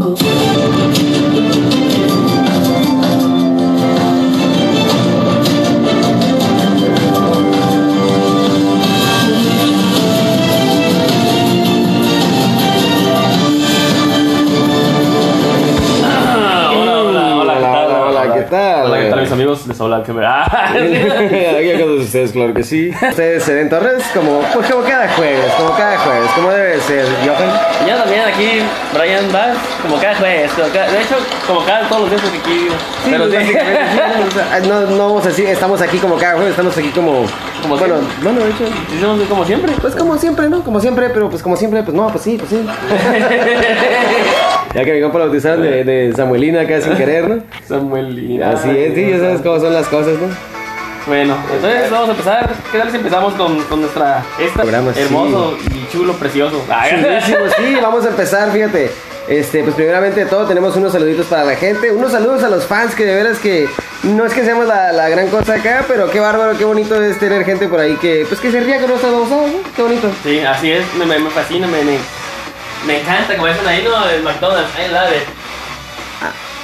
아! Que me. Ah, Aquí con ustedes, claro que sí. Ustedes se ven Torres como, pues, como cada jueves, como cada jueves, como debe ser. Johan. Y yo también aquí, Brian Bass, como cada jueves. como cada- de hecho, como cada todos los días porque aquí vivo. Sí, Pero pues, sí. básicamente, sí, o sea, no, no vamos a decir, estamos aquí como cada jueves, estamos aquí como. Como bueno, siempre. bueno, de hecho. Como siempre. Pues como siempre, ¿no? Como siempre, pero pues como siempre, pues no, pues sí, pues sí. Ya que mi compa lo bautizaron de, de Samuelina acá sin querer, ¿no? Samuelina. Así es, sí, ya sabes cómo son las cosas, ¿no? Bueno, entonces vamos a empezar. ¿Qué tal si empezamos con, con nuestra. Esta Programa, sí. hermoso y chulo, precioso? Chulísimo, sí, vamos a empezar, fíjate. Este, pues primeramente de todo tenemos unos saluditos para la gente, unos saludos a los fans que de veras que no es que seamos la, la gran cosa acá, pero qué bárbaro, qué bonito es tener gente por ahí que pues que se ría con nuestras babosadas, ¿no? Qué bonito. Sí, así es, me, me, me fascina, me, me, me encanta, como dicen ahí, ¿no? El McDonald's, I love it.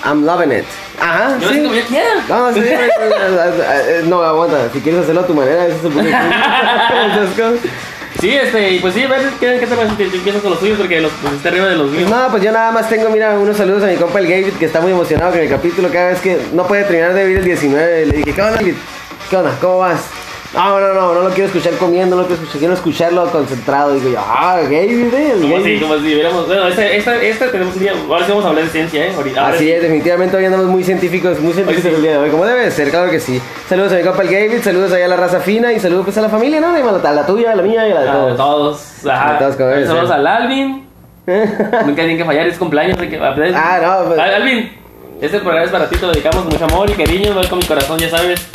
I'm loving it. Ajá, Yo sí. como yo quiera. No, sí, no, aguanta, si quieres hacerlo a tu manera, eso es un cosas. Sí, este, y pues sí, a ver, ¿qué, qué te parece te empiezas con los tuyos? Porque los pues, está arriba de los míos. No, pues yo nada más tengo, mira, unos saludos a mi compa el David, que está muy emocionado con el capítulo. Cada vez que no puede terminar de ver el 19, le dije, ¿qué onda, David? ¿Qué onda? ¿Cómo vas? No, no, no, no lo quiero escuchar comiendo, no lo quiero escuchar, quiero escucharlo concentrado. Digo yo, ah, eh, el Como si, como si hubiéramos. Bueno, esta, esta, esta tenemos un día. Ahora sí vamos a hablar de ciencia, ¿eh? Ahorita, Así sí. es, definitivamente hoy andamos muy científicos, muy científicos el día de hoy, como debe de ser, claro que sí. Saludos a mi compa el David, saludos allá a la raza fina y saludos pues a la familia, ¿no? A la tuya, a la mía y a la de Ah, de todos. todos. Ajá. De todos, como debe Saludos al Alvin. Nunca tienen que fallar, es cumpleaños. que- Ah, no, pues- Al- Alvin, este programa es para ti, te lo dedicamos con mucho amor y cariño. Va con mi corazón, ya sabes.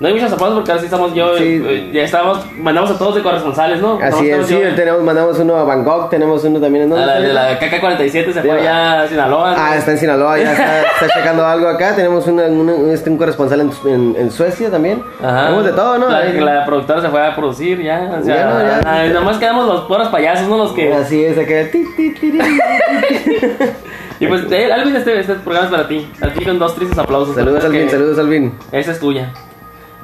No hay muchos zapatos porque ahora sí estamos yo. Sí. eh, Ya estamos. Mandamos a todos de corresponsales, ¿no? Así es, sí, yo- tenemos, mandamos uno a Bangkok, tenemos uno también en ¿dónde la de la KK-47 se fue allá a Sinaloa. Ah, está en Sinaloa, ya está, está checando algo acá. Tenemos una- una- este, un corresponsal en, en- en Suecia también. Ajá. Tenemos de todo, ¿no? La, productora se fue a producir ya. O sea, Ya, no, ya. nomás quedamos los pobres payasos, ¿no? Los que. Así es, acá. Y pues, eh, Alvin, este, este programa es para ti. A ti con dos tristes aplausos. Saludos, Alvin, saludos, Alvin. Esa es tuya.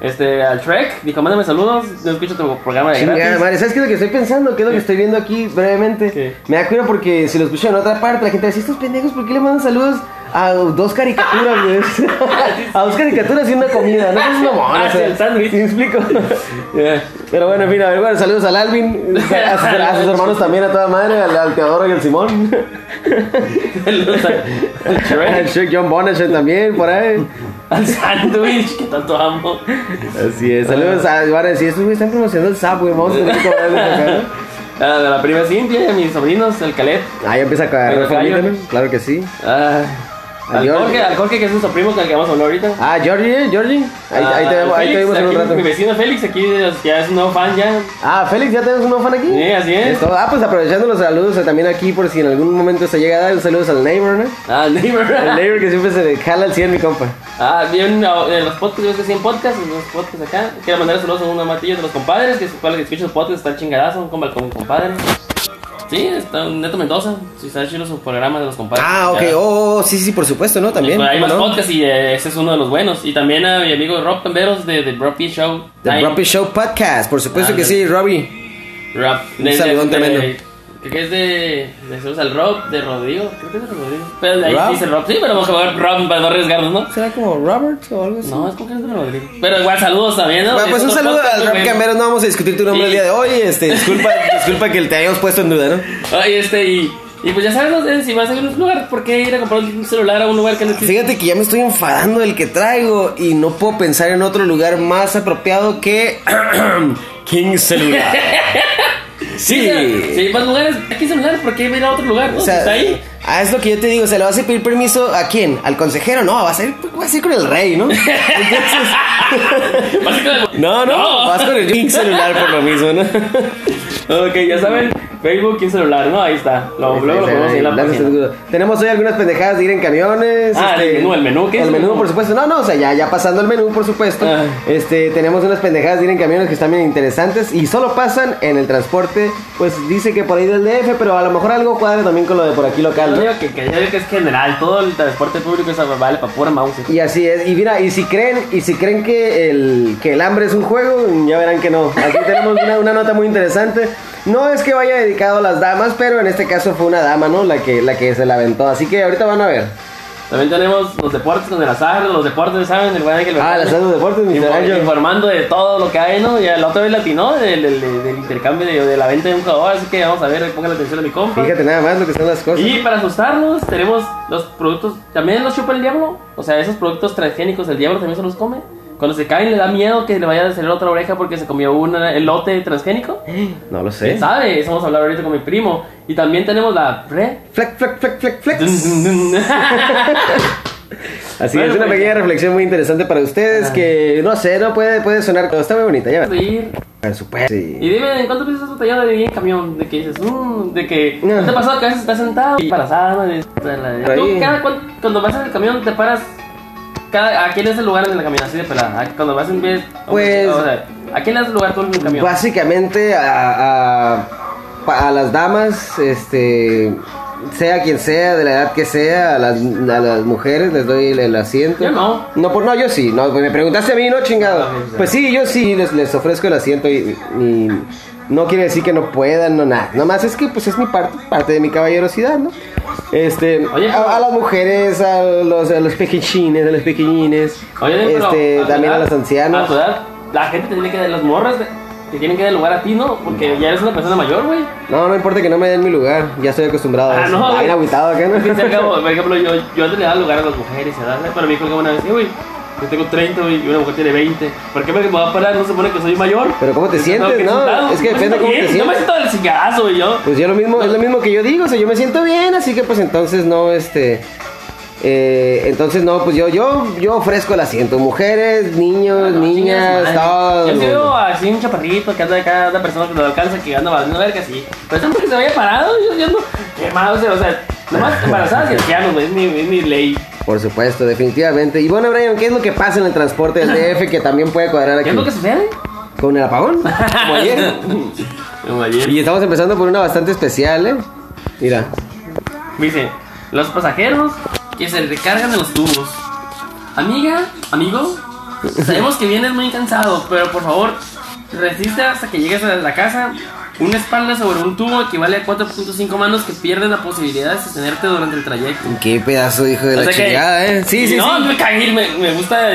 Este, al Trek, dijo, mándame saludos. Yo escucho tu programa de Chingada gratis. madre, ¿sabes qué es lo que estoy pensando? ¿Qué es lo que estoy viendo aquí brevemente? ¿Qué? Me da cuenta porque si lo escucho en otra parte, la gente decir, estos pendejos, ¿por qué le mandan saludos a dos caricaturas, güey? a dos caricaturas y una comida, ¿no? Es mona, Ah, sí, el sándwich. ¿Sí me explico? Yeah. Pero bueno, en fin, a ver, bueno, saludos al Alvin, a sus, a sus hermanos también, a toda madre, al, al Teodoro y al Simón. Saludos al, al Al Shrek John Bonnet también, por ahí. Al sándwich, que tanto amo. Así es, saludos a, van a decir, estos güey están promocionando el Subway, vamos a tener que cobrarles acá. Ah, de la prima Cintia y a mis sobrinos, el Calet. Ah, ya empieza a caer. Claro que sí. Ah, al. Jorge, al Jorge, que es nuestro primo con el que vamos a hablar ahorita. Ah, Georgie, ¿eh? Georgie. Ahí, ahí te vemos, Ah, ahí te vemos en un rato. Mi vecino Félix, aquí ya es un nuevo fan ya. Ah, Félix, ¿ya tenemos un nuevo fan aquí? Sí, así es. Ah, pues aprovechando los saludos eh, también aquí por si en algún momento se llega a dar, un saludos al neighbor, ¿no? Ah, neighbor. El neighbor que siempre se jala al 100, mi compa. Ah, bien, ah, en los podcasts, yo que 100 podcasts, en los podcasts acá. Quiero mandar saludos a una matilla de los compadres, que para que escuchen los podcasts, está el chingadazo, con con mi compadre. Sí, está Neto Mendoza, si está chido su programa de los compadres. Ah, ok. Oh, oh, sí, sí, por supuesto, ¿no? También. Pues hay ¿cómo más no? podcasts y eh, ese es uno de los buenos. Y también a mi amigo Rob Camberos de The Broppy Show. The. Broppy Show Podcast, por supuesto Ah, que sí, Robbie. Rob. Un saludón tremendo. Creo que es de. de saludos al Rob, de Rodrigo. Creo que es de Rodrigo. Pero de ahí ¿Rob? dice Rob. Sí, pero vamos a jugar Rob para no arriesgarnos, ¿no? ¿Será como Robert o algo así? No, es como que es de Rodrigo. Pero igual saludos también, ¿no? Bueno, pues Es un saludo al güey. Camberos, no vamos a discutir tu nombre Sí. el día de hoy. Este, disculpa, disculpa que te hayamos puesto en duda, ¿no? Ay, este, y. Y pues ya sabes, no sé, si vas a ir a un lugar, ¿por qué ir a comprar un celular a un lugar que no existe? Fíjate que ya me estoy enfadando del que traigo y no puedo pensar en otro lugar más apropiado que King Celular. Sí. Sí, más lugares. Aquí celulares, ¿por qué ir a otro lugar? ¿no? O sea, está ahí. ah, es lo que yo te digo, o sea, ¿le vas a pedir permiso a quién? ¿Al consejero? No, vas a ir, vas a ir con el rey, ¿no? Entonces, Básicamente- no, no, vas con el Celular por lo mismo, ¿no? Ok, ya saben. Facebook y un celular, ¿no? Ahí está. Lo, luego lo ponemos ahí en la Gracias, página. seguro. Tenemos hoy algunas pendejadas de ir en camiones. Ah, el menú, el menú, ¿qué es El menú, por supuesto. No, no, o sea, ya, ya pasando el menú, por supuesto. Ah. Este, tenemos unas pendejadas de ir en camiones que están bien interesantes y solo pasan en el transporte, pues dice que por ahí del DF, pero a lo mejor algo cuadra también con lo de por aquí local, Yo que, que, yo que es general, todo el transporte público esa vale para pura mouse. Y así es, y mira, y si creen, y si creen que el, que el hambre es un juego, ya verán que no. Aquí tenemos una, una nota muy interesante. No es que vaya dedicado a las damas, pero en este caso fue una dama, ¿no? La que, la que se la aventó. Así que ahorita van a ver. También tenemos los deportes con el azar, los deportes, ¿saben? El buen Ángel Ah, Bertone. las de deportes. Info- Ángel. Informando de todo lo que hay, ¿no? Ya la otra vez latinó del, del, intercambio de, de la venta de un jugador, así que vamos a ver, pongan atención a mi compa. Fíjate nada más lo que son las cosas. Y para asustarlos, tenemos los productos, también los chupa el diablo, o sea, esos productos transgénicos, el diablo también se los come. Cuando se caen le da miedo que le vaya a salir otra oreja porque se comió un elote transgénico. No lo ¿Quién sé. sabe? Eso vamos a hablar ahorita con mi primo. Y también tenemos la pre. Flex, flex, flex, flex, flex. Así Bueno, es, una pues, pequeña reflexión muy interesante para ustedes Ah. que, no sé, no puede, puede sonar, pero está muy bonita, ya De. Por supuesto. Y dime, ¿en cuánto piensas batallado de ir en camión? De que dices, mmm, de que. No. ¿No te ha pasado que a veces estás sentado y embarazada? De, de ¿Tú cada cuan- cuando vas en el camión te paras? Cada, ¿A quién es el lugar en el camión? Así de pelada. ¿A- Cuando vas en vez. Pues- O sea, ¿a quién le das el lugar tú en el camión? Básicamente a, a, a las damas, este, sea quien sea, de la edad que sea, a las, a las mujeres les doy el, el asiento. Yo no. No, por, no, yo sí. No, pues me preguntaste a mí, ¿no, chingado? Pues sí, yo sí les, les ofrezco el asiento y, y no quiere decir que no puedan, no nada. Nomás es que pues es mi parte, parte de mi caballerosidad, ¿no? Este, Oye, a, pero- a las mujeres, a los, a los pequeñines, a los pequeñines, Oye, pero este, tu también a edad- los ancianos. A tu edad, la gente te tiene que dar las morras. Te tienen que dar lugar a ti, ¿no? Porque ya eres una persona mayor, güey. No, no importa que no me den mi lugar, ya estoy acostumbrado a Ah, eso. no, Ay, güey. agüitado acá, ¿no? Al fin y al cabo, por ejemplo, yo, yo antes le daba lugar a las mujeres, ¿verdad? Pero me dijo que una vez, "Eh, güey, yo tengo 30 güey, y una mujer tiene 20. ¿Por qué me va a parar? No se supone que soy mayor. Pero ¿cómo te sientes, que no? Es que depende cómo te bien, Yo me sientes. siento del cingadazo, güey, yo. Pues yo lo mismo, es lo mismo que yo digo, o sea, yo me siento bien, así que pues entonces no, este... eh, entonces no, pues yo, yo, yo ofrezco el asiento. Mujeres, niños, No, niñas, chingas, todo. Yo veo así un chaparrito que anda acá, una persona que lo alcanza, que anda valiendo verga así. Pero eso porque se vaya parado, yo, yo no. Qué mal, o sea, o sea, nomás embarazadas y ancianos, güey, es mi, es mi ley. Por supuesto, definitivamente. Y bueno, Brian, ¿qué es lo que pasa en el transporte del DF que también puede cuadrar aquí? ¿Qué es lo que sucede? Con el apagón, como ayer. Como ayer. Y estamos empezando por una bastante especial, ¿eh? Mira. Dice, los pasajeros que se recargan en los tubos. Amiga, amigo, sabemos que vienes muy cansado, pero por favor, resiste hasta que llegues a la casa. Una espalda sobre un tubo equivale a 4.5 manos que pierden la posibilidad de sostenerte durante el trayecto. Qué pedazo hijo de O la que- chingada, ¿eh? Sí, sí, no, sí. me cagué, me, me gusta,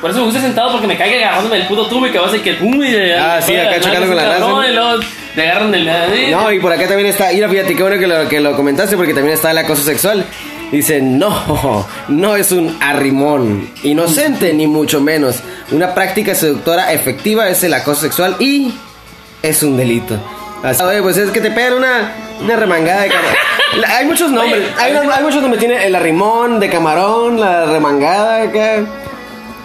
por eso me gusta sentado porque me caiga agarrándome el puto tubo y que vas a que pum y Ah, sí, acá chocando con la raza. No, y luego te agarran el No, y por acá también está, mira, fíjate qué bueno que lo, que lo comentaste porque también está el acoso sexual. Dice, no, no es un arrimón, inocente ni mucho menos. Una práctica seductora efectiva es el acoso sexual y es un delito. Así, oye, pues es que te pegan una, una remangada de camarón. Hay muchos nombres, Oye, hay, hay muchos nombres, tiene el arrimón de camarón, la remangada acá,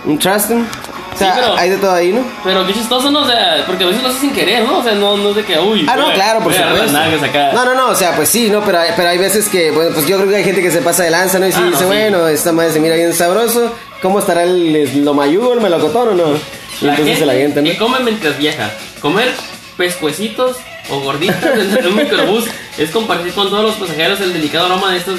un trusting. O sea, Sí, pero- hay de todo ahí, ¿no? Pero qué chistoso, ¿no? O sea, porque a veces lo haces sin querer, ¿no? O sea, no, no es de que, uy. Ah, no, claro, por supuesto. No, no, no, o sea, pues sí, no, pero hay, pero hay veces que, bueno, pues yo creo que hay gente que se pasa de lanza, ¿no? Y Ah, no, dice, sí. bueno, esta madre se mira bien sabroso, ¿cómo estará el, el- lo mayugo, el melocotón o no? Y La entonces gente se la avientan, ¿no? que come mientras viaja. Comer pescuecitos o gorditas dentro de un microbús es compartir con todos los pasajeros el delicado aroma de estas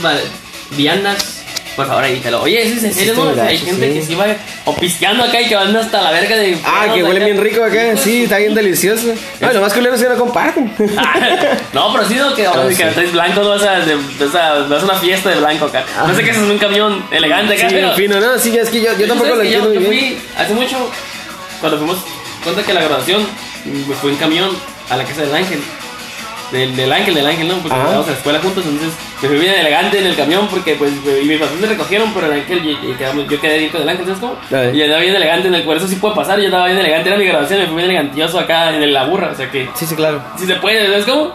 viandas. Por favor, evítalo. Oye, ¿eso es en Sí, serio, sea, hay gente sí. que sí va o pisqueando acá y que van hasta la verga de. Ah, que acá. huele bien rico acá, sí, está bien delicioso. No, lo más culero es que no comparten. no, pero sí, no, que, Ah, que sí. estáis blanco, no vas a, vas a, vas a una fiesta de blanco acá. No sé qué es un camión elegante acá, Sí, pero. fino, no, sí, es que yo, yo Tú tampoco lo entiendo yo, yo fui hace mucho, cuando fuimos, cuenta que la graduación, me fui en camión a la casa del ángel. Del, del ángel, del ángel, ¿no? Porque Ajá. íbamos a la escuela juntos, entonces me fui bien elegante en el camión porque pues y mis papás me recogieron, pero el ángel, y, y quedamos- yo quedé bien con el ángel, ¿sabes cómo? Ay. Y andaba bien elegante en el cuerpo, eso sí puede pasar, yo andaba bien elegante, era mi graduación, me fui bien elegantioso acá en la burra, o sea que Sí, sí, claro. si se puede, ¿sabes cómo?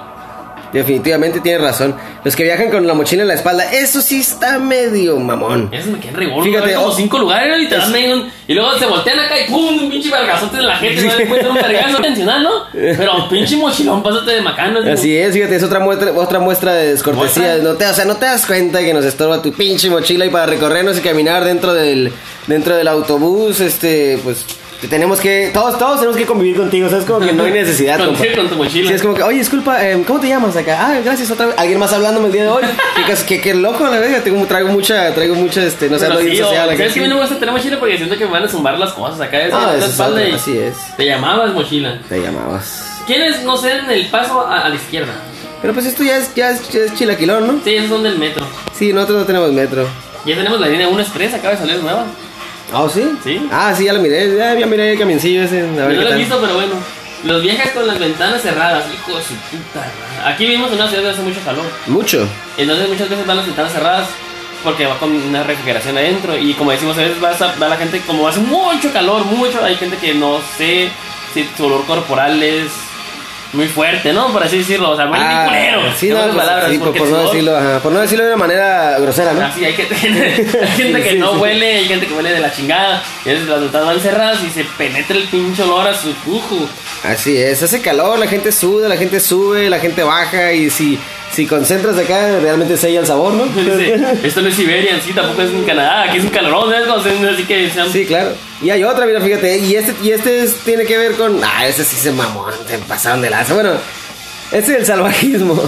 Definitivamente tienes razón. Los que viajan con la mochila en la espalda, eso sí está medio mamón. Eso me queda rigor. Fíjate, Fíjate, como oh, cinco lugares y te dan medio un- Y luego se voltean acá y ¡pum! Un pinche vergazote de la gente. No le encuentran un vergazo intencional, ¿no? Pero pinche mochilón, pásate de macano. Así es, fíjate, es otra muestra, otra muestra de descortesía. Muestra. No te, o sea, no te das cuenta que nos estorba tu pinche mochila y para recorrernos y caminar dentro del, dentro del autobús, este, pues tenemos que, todos, todos tenemos que convivir contigo, ¿sabes? Como que no hay necesidad. Con, compa. con tu mochila. Sí, es como que, oye, disculpa, em, ¿cómo te llamas acá? Ah, gracias, otra vez. Alguien más hablándome el día de hoy. Qué, qué, qué loco, la verdad. Tengo, traigo mucha, traigo mucha, este, no sé, sí, o- social acá. ¿Sabes que a mí no me gusta tener mochila? Porque siento que me van a zumbar las cosas acá. Es Ah, es espalda y así es. Te llamabas mochila. Te llamabas. ¿Quiénes no se dan el paso a, a la izquierda? Pero pues esto ya es, ya es, ya es chilaquilón, ¿no? Sí, esos son del metro. Sí, nosotros no tenemos metro. Ya tenemos la línea 1 Express, acaba de salir nueva. ¿Ah, sí? Sí. Ah, sí, ya lo miré. Ya, ya miré el camioncillo ese. A ver Yo qué no lo he tal. visto, pero bueno. Los viajes con las ventanas cerradas, hijo de su puta. madre. Aquí vivimos en una ciudad donde hace mucho calor. Mucho. Entonces muchas veces van las ventanas cerradas porque va con una refrigeración adentro. Y como decimos, a veces va, a- va la gente, como hace mucho calor, mucho, hay gente que no sé si su olor corporal es muy fuerte, ¿no? Por así decirlo. O sea, muy Ah, culero. Sí, no, pues, palabras. sí, por, no decirlo, ajá, por no decirlo de una manera grosera, ¿no? Ah, sí, hay, que, hay gente que Sí, no huele, hay gente que huele de la chingada. Y veces las ventanas van cerradas y se penetra el pinche olor a su pujo. Así es, hace calor, la gente suda, la gente sube, la gente baja y si, si concentras acá, realmente sella el sabor, ¿no? Dice, esto no es Siberia, sí, tampoco es en Canadá, aquí es un calorón, se- Así que sean- Sí, claro. Y hay otra, mira, fíjate, y este, y este es- tiene que ver con... Ah, ese sí se mamó, se pasaron de lanza. Bueno, este es el salvajismo.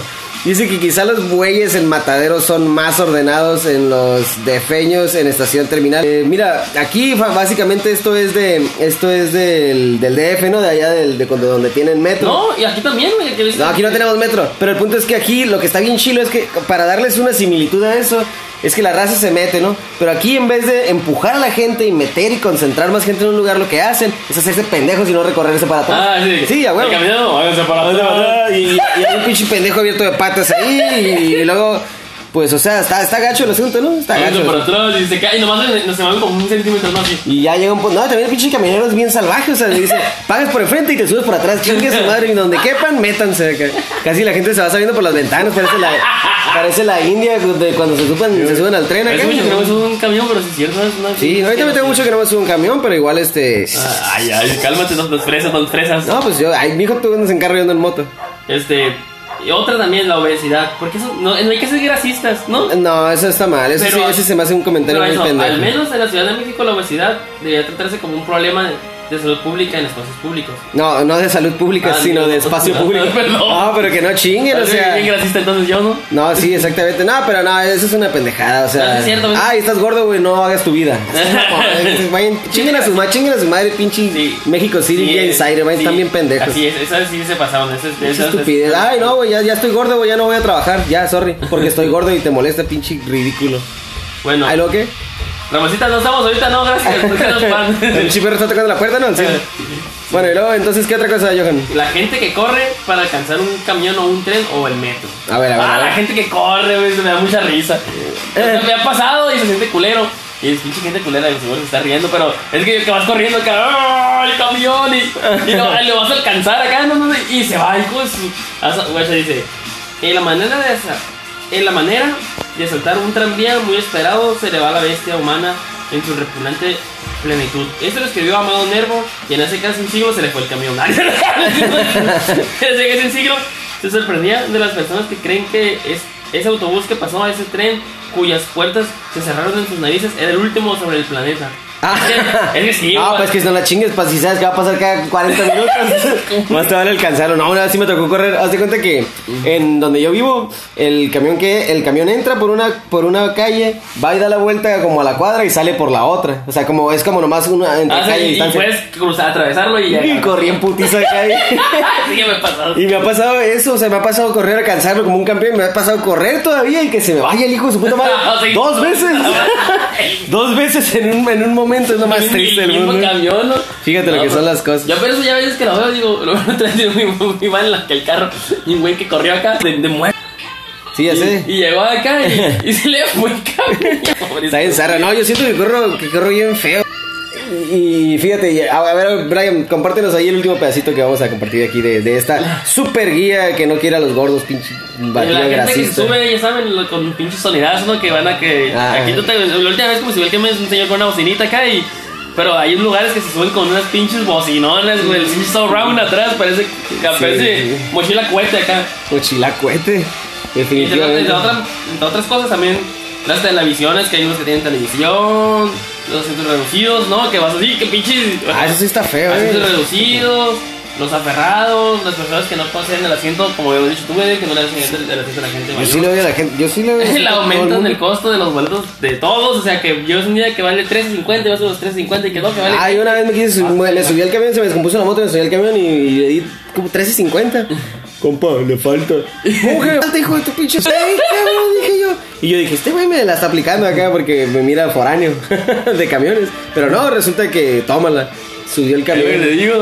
Dice que quizá los bueyes en mataderos son más ordenados en los defeños en estación terminal. Eh, mira, aquí básicamente esto es de esto es del, del DF, ¿no? De allá del, de cuando, donde tienen metro. No, y aquí también, No, aquí no tenemos metro. Pero el punto es que aquí lo que está bien chilo es que para darles una similitud a eso, es que la raza se mete, ¿no? Pero aquí en vez de empujar a la gente y meter y concentrar más gente en un lugar, lo que hacen es hacerse pendejos y no recorrerse para atrás. Ah, sí. Sí, a huevo. El caminado, háganse para atrás. Y, y hay un pinche pendejo abierto de patas ahí y, luego, pues, o sea, está, está gacho el asunto, ¿no? Está gacho. Para atrás y se cae y nomás se, se mueven como un centímetro más. Y ya llega un punto. No, también el pinche camionero es bien salvaje. O sea, le dice, pagas por enfrente y te subes por atrás. Chingue su madre. Y donde quepan, métanse. acá. Casi la gente se va saliendo por las ventanas. Parece la, parece la India de cuando se suben, se suben al tren acá. Mucho que no me subo un camión, pero sí es cierto. es una- Sí, no, ahorita me tengo mucho que no me subo un camión, pero igual este. Ay, ay, cálmate, no nos fresas, no fresas. No, pues yo, ay, mi hijo tú andas en carro y ando en moto. Este. Y otra también, la obesidad. Porque eso, no, no hay que ser grasistas, ¿no? No, eso está mal. Eso Pero- sí, ese se me hace un comentario muy eso, pendejo. al menos en la Ciudad de México la obesidad debería tratarse como un problema de, de salud pública en espacios públicos. No, no de salud pública, Ah, sino no, de espacio no, público. No, pero que no chinguen, o sea. bien grasista entonces yo, ¿no? No, sí, exactamente. No, pero no, eso es una pendejada. O sea, es cierto, ay, estás gordo, güey, no hagas tu vida. Vayan, chinguen a su madre, chinguen a su madre, pinche Sí. México City, Sí, Insider, vayan, sí, están bien pendejos. Así es, esas sí se pasaron. Esas, Pinche esas, estupidez. Ay, no, güey, ya, ya estoy gordo, güey, ya no voy a trabajar. Ya, sorry, porque estoy gordo y te molesta, pinche ridículo. Bueno, ¿Ay, lo que? Ramoncita, no estamos ahorita, no, gracias. El pinche perro está tocando la puerta, ¿no? Sí. Bueno, y luego, entonces, ¿qué otra cosa, Johan? La gente que corre para alcanzar un camión o un tren o el metro. A ver, a ver, Ah, a ver. la gente que corre, güey, me da mucha risa. Eh. Me ha pasado y se siente culero. Y es pinche gente culera, y seguro se está riendo, pero es que, que vas corriendo acá, ¡ah, el camión, y, y lo, lo vas a alcanzar acá, no, no, y se va, hijo de su... Güey, dice, en la manera de asa- en la manera de saltar un tranvía muy esperado se le va la bestia humana en su repugnante plenitud. Esto lo escribió Amado Nervo y en hace casi un siglo se le fue el camión. Desde ese siglo se sorprendía de las personas que creen que es ese autobús que pasó a ese tren cuyas puertas se cerraron en sus narices era el último sobre el planeta. Ah. Es que, sí, Ah, pues que no la chingues, pues si sabes que va a pasar cada 40 minutos. Más te vale alcanzarlo. No, una vez sí me tocó correr. Haz de cuenta que en donde yo vivo, el camión que el camión entra por una por una calle, va y da la vuelta como a la cuadra y sale por la otra. O sea, como es como nomás una entre Ah, sí, calle y y distancia. puedes cruzar, atravesarlo y Y llegar. corrí en putiza de calle. sí, me ha pasado. Y me ha pasado eso, o sea, me ha pasado correr, alcanzarlo como un campeón, me ha pasado correr todavía y que se me vaya el hijo de su puta madre. Ah, sí. Dos veces. Dos veces en un, en un momento es lo más triste del mundo. camión, ¿no? Fíjate lo que son las cosas. Yo, pero eso ya veces que lo veo, digo, lo veo muy, muy mal en la que el carro, y un güey que corrió acá de, de muerte. Sí, ya sé. Y, y llegó acá y, y se le fue el camión. Está bien zarra. No, yo siento que corro, que corro bien feo. Y fíjate, a ver, Brian, compártenos ahí el último pedacito que vamos a compartir aquí de, de esta super guía que no quiere a los gordos, pinche Y batido la gente que se sube, ya saben, lo- con pinches sonidazos, ¿no? Que van a que. Ah. Aquí tú te, la última vez como si que me un señor con una bocinita acá y. Pero hay lugares que se suben con unas pinches bocinonas, güey. El pinche surround atrás parece, parece sí. mochila cohete acá. Mochila cohete. Y Definitivamente. de otra- de otras cosas también, las televisiones, que hay unos que tienen televisión, los asientos reducidos, ¿no? Que vas así, que pinches. Ah, eso sí está feo, asientos eh. reducidos, los aferrados, las personas que no poseen el asiento, como habíamos dicho tú, güey, que no le dan el, el asiento a la gente Yo mayor. sí le doy a la gente. Yo sí le doy a Le aumentan el costo de los boletos de todos, o sea que yo es un día que vale 3.50 y vas a los 3.50 y que no, que vale... Ah, yo una vez me quise subir, le subí al camión, se me descompuso la moto, me subí al camión y, y le di como 13.50. Compa, le falta. ¿Cómo que le falta, hijo de tu pinche? ¡Ey, cabrón! Dije yo. Y yo dije, este güey me la está aplicando acá porque me mira foráneo de camiones. Pero no, resulta que tómala. Subió el ¿Qué le camión. digo?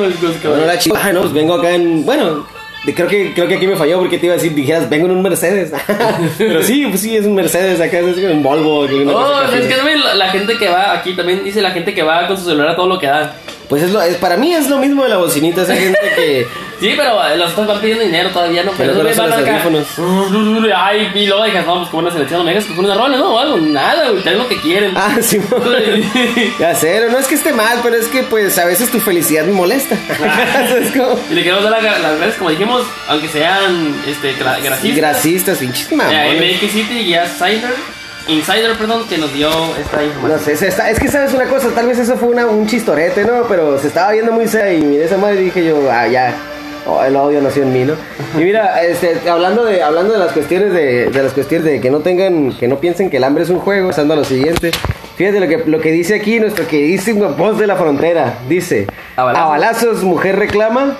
Bueno, la chica, ah, no, pues vengo acá en. Bueno, de- creo que, creo que aquí me falló porque te iba a decir, dijeras, vengo en un Mercedes. Pero sí, pues sí, es un Mercedes acá, es un Volvo. una cosa así. es que también la, la gente que va aquí también dice la gente que va con su celular a todo lo que da. Pues es lo, es, para mí es lo mismo de la bocinita, esa gente que. Sí, pero eh, los otros van pidiendo dinero todavía, ¿no? Pero no son van los acá. Ay, y luego dejas, vamos, como una selección de megas que con una rola, ¿no? O algo, nada, güey, traen lo que quieren. Ah, sí, ya sé, no es que esté mal, pero es que pues a veces tu felicidad me molesta. es como. Y le queremos dar la- las gracias, como dijimos, aunque sean este, gra- grasistas. Grasistas, pinches mamones. MX City y Insider, Insider, perdón, que nos dio esta información. No sé, se está- es que sabes una cosa, tal vez eso fue una- un chistorete, ¿no? Pero se estaba viendo muy seria y miré esa madre y dije yo, ah, ya, oh, el odio nació en mí, ¿no? Y mira, este, hablando de, hablando de las cuestiones de, de las cuestiones de que no tengan, que no piensen que el hambre es un juego, pasando a lo siguiente. Fíjate lo que, lo que dice aquí nuestro queridísimo voz de la frontera. Dice, A balazos. a balazos mujer reclama,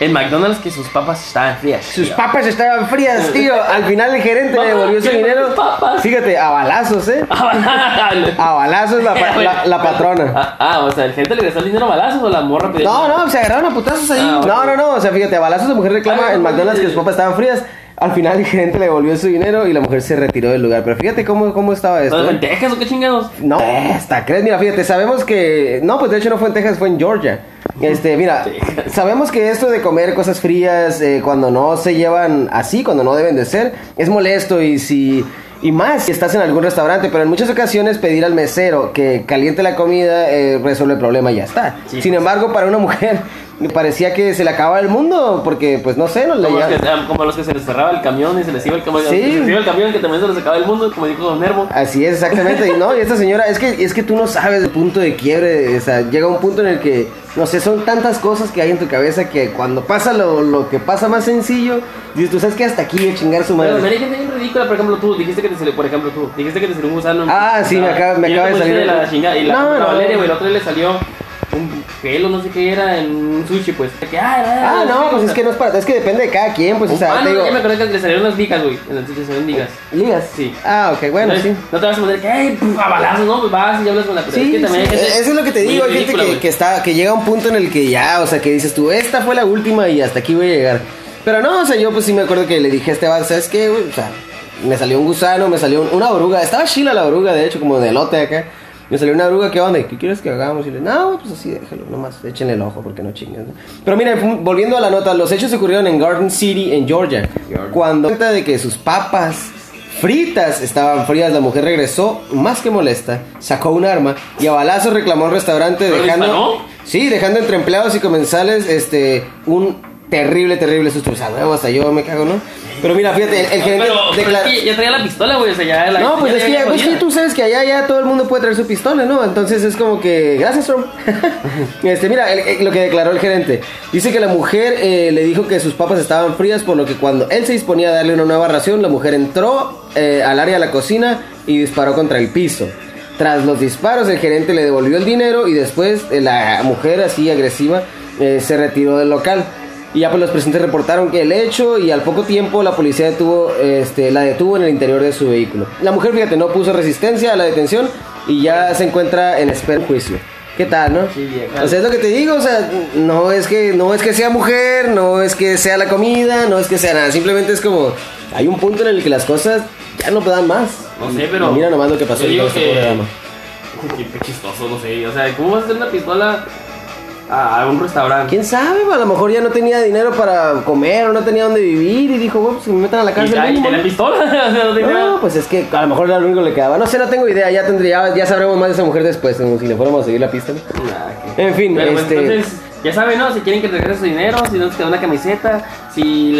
En McDonald's que sus papas estaban frías. sus tío. papas estaban frías, tío. Al final el gerente le devolvió su dinero. papas. Fíjate, a balazos, ¿eh? A balazos la, pa- la, la patrona. Ah, ah, o sea, el gente le regresó el dinero a balazos o la morra pidió. No, no, se agarraron a putazos ahí. Ah. No, no, no. O sea, fíjate, a balazos la mujer reclama Ah, en McDonald's que sus papas estaban frías. Al final el gerente le devolvió su dinero y la mujer se retiró del lugar. Pero fíjate cómo, cómo estaba esto. ¿No ¿eh? en Texas o qué chingados? No, esta, ¿crees? Mira, fíjate, sabemos que. No, pues de hecho no fue en Texas, fue en Georgia. Este, mira, sabemos que esto de comer cosas frías eh, cuando no se llevan así, cuando no deben de ser, es molesto y si. Y más si estás en algún restaurante, pero en muchas ocasiones pedir al mesero que caliente la comida eh, resuelve el problema y ya está. Sí, Sin pues. embargo, para una mujer parecía que se le acababa el mundo porque, pues no sé, Como los, que, como los que se les cerraba el camión y se les iba el camión. Sí. Se les iba el camión que también se les acaba el mundo, como dijo Don Nervo. Así es, exactamente. Y no, y esta señora, es que, es que tú no sabes el punto de quiebre. O sea, llega un punto en el que, no sé, son tantas cosas que hay en tu cabeza que cuando pasa lo, lo que pasa más sencillo, dices, tú sabes que hasta aquí a chingar su Pero madre. hay gente bien ridícula, por ejemplo, tú dijiste que te salió, por ejemplo, tú dijiste que te salió un gusano. Ah, sí, me acaba- me acaba de salir- la chingada, y la, No, la no. Valeria, güey, el otro le salió un pelo, no sé qué era, en un sushi, pues. Que, ah, Ah, no, pues es que no es para, es que depende de cada quien, pues, o sea, ah, no, digo, ya me acordé que le salieron unas ligas, güey. En el sushi salieron ligas. ligas. Sí. Ah, ok, bueno, Entonces, sí. No te vas a poner que, ay, a balazos, no, pues vas y hablas con la persona. Sí, es que también sí, hay gente. eso es lo que te digo, hay gente que, que está, que llega a un punto en el que ya, o sea, que dices tú, esta fue la última y hasta aquí voy a llegar. Pero no, o sea, yo pues sí me acuerdo que le dije a Esteban, ¿sabes qué, güey? O sea, me salió un gusano, me salió un- una oruga, estaba chila la oruga, de hecho, como de lote acá. Me salió una oruga, ¿qué onda? ¿Qué quieres que hagamos? Y le no, pues así déjalo, nomás, échenle el ojo porque no chingan. ¿no? Pero mira, volviendo a la nota, los hechos ocurrieron en Garden City, en Georgia. Georgia. Cuando cuenta de que sus papas fritas estaban frías, la mujer regresó más que molesta, sacó un arma y a balazos reclamó al restaurante ¿Pero dejando disparó? Sí, dejando entre empleados y comensales este un terrible terrible susto, o sea, huevo, hasta yo me cago, ¿no? Pero mira, fíjate, el, el gerente Pero, pero declara- es que ya traía la pistola, güey, o sea, ya la. no, pues ya es que, ya pues sí, tú sabes que allá ya todo el mundo puede traer su pistola, ¿no? Entonces es como que, gracias, Trump. este, mira, el- el- lo que declaró el gerente. Dice que la mujer eh, le dijo que sus papas estaban frías, por lo que cuando él se disponía a darle una nueva ración, la mujer entró eh, al área de la cocina y disparó contra el piso. Tras los disparos, el gerente le devolvió el dinero y después eh, la mujer, así agresiva, eh, se retiró del local. Y ya pues los presentes reportaron que el hecho y al poco tiempo la policía detuvo, este, la detuvo en el interior de su vehículo. La mujer, fíjate, no puso resistencia a la detención y ya se encuentra en espera de juicio. ¿Qué tal, no? Sí, vieja. o sea, es lo que te digo, o sea, no es que no es que sea mujer, no es que sea la comida, no es que sea nada, simplemente es como hay un punto en el que las cosas ya no dan más. No sé, pero. Y mira nomás lo que pasó con esta que pobre dama. Qué chistoso, no sé. O sea, ¿cómo vas a hacer una pistola a, un restaurante? ¿Quién sabe? A lo mejor ya no tenía dinero para comer o no tenía dónde vivir y dijo, bueno, pues que me metan a la Y cárcel. ya, y tenía pistola. no No, pues es que a lo mejor era lo único que le quedaba. No sé, no tengo idea. Ya tendría, ya sabremos más de esa mujer después, si le fuéramos a seguir la pista. Nah, que- En fin, Pero, pues, este- entonces, ya saben, ¿no? Si quieren que regrese su dinero, si no les queda una camiseta, si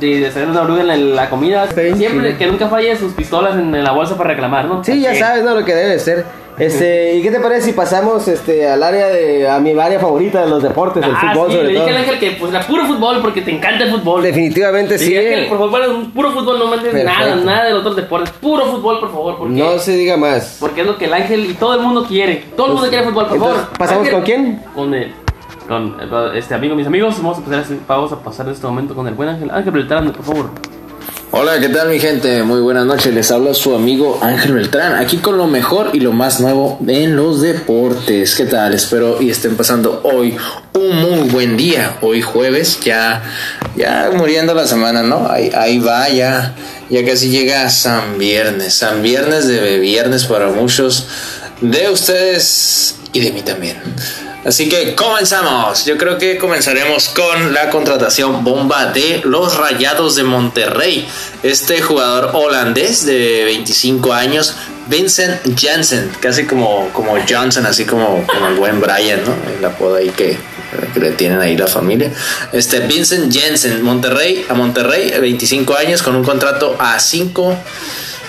les hacer una oruga en la, la comida, bien siempre chido. que nunca falle sus pistolas en, en la bolsa para reclamar, ¿no? Sí, ya Así. sabes, ¿no? Lo que debe ser. Este, ¿y qué te parece si pasamos este al área de a mi área favorita de los deportes, el Ah, fútbol sí, sobre le todo? dije al Ángel que pues era puro fútbol porque te encanta el fútbol. Definitivamente sí. Dije, Ángel, por favor, un puro fútbol, no mandes Perfecto. nada, nada de los otros deportes. Puro fútbol, por favor, porque, No se diga más. porque es lo que el Ángel y todo el mundo quiere. Todo el mundo quiere fútbol, por Entonces, favor. ¿pasamos Ángel, con quién? Con el, con eh, este amigo, mis amigos. Vamos a pasar, vamos a pasar en este momento con el buen Ángel. Ángel Beltrán, por favor. Hola, ¿qué tal mi gente? Muy buenas noches, les habla su amigo Ángel Beltrán, aquí con lo mejor y lo más nuevo en los deportes. ¿Qué tal? Espero y estén pasando hoy un muy buen día, hoy jueves, ya, ya muriendo la semana, ¿no? Ahí, ahí va, ya, ya casi llega San Viernes, San Viernes de viernes para muchos de ustedes y de mí también. Así que comenzamos. Yo creo que comenzaremos con la contratación bomba de los Rayados de Monterrey. Este jugador holandés de 25 años, Vincent Janssen, casi como, como Johnson, así como, como el buen Brian, ¿no? El apodo ahí que, que le tienen ahí la familia. Este Vincent Janssen, Monterrey, a Monterrey, 25 años, con un contrato a 5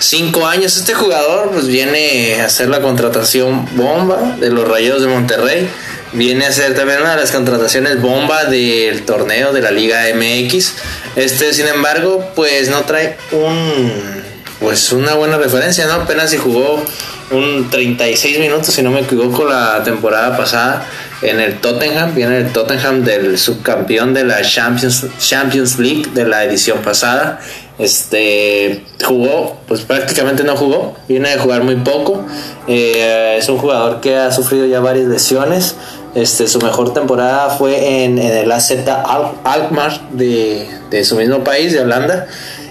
cinco años. Este jugador pues viene a hacer la contratación bomba de los Rayados de Monterrey. Viene a ser también una de las contrataciones bomba del torneo de la Liga MX. Este, sin embargo, pues no trae un pues una buena referencia, ¿no? Apenas si jugó un 36 minutos, si no me equivoco, la temporada pasada en el Tottenham. Viene el Tottenham del subcampeón de la Champions, Champions League de la edición pasada. Este jugó, pues prácticamente no jugó, viene de jugar muy poco. Eh, es un jugador que ha sufrido ya varias lesiones. Este, su mejor temporada fue en, en el AZ Al- Alkmaar de, de su mismo país, de Holanda.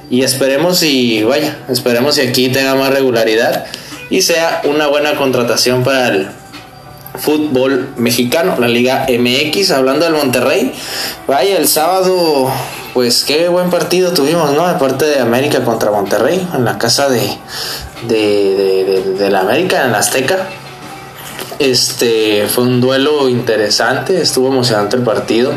Y esperemos y vaya, esperemos y aquí tenga más regularidad y sea una buena contratación para el fútbol mexicano, la Liga MX. Hablando del Monterrey, vaya, el sábado, pues qué buen partido tuvimos, ¿no? De de América contra Monterrey, en la casa de, de, de, de- de la América, en la Azteca. Este fue un duelo interesante, estuvo emocionante el partido,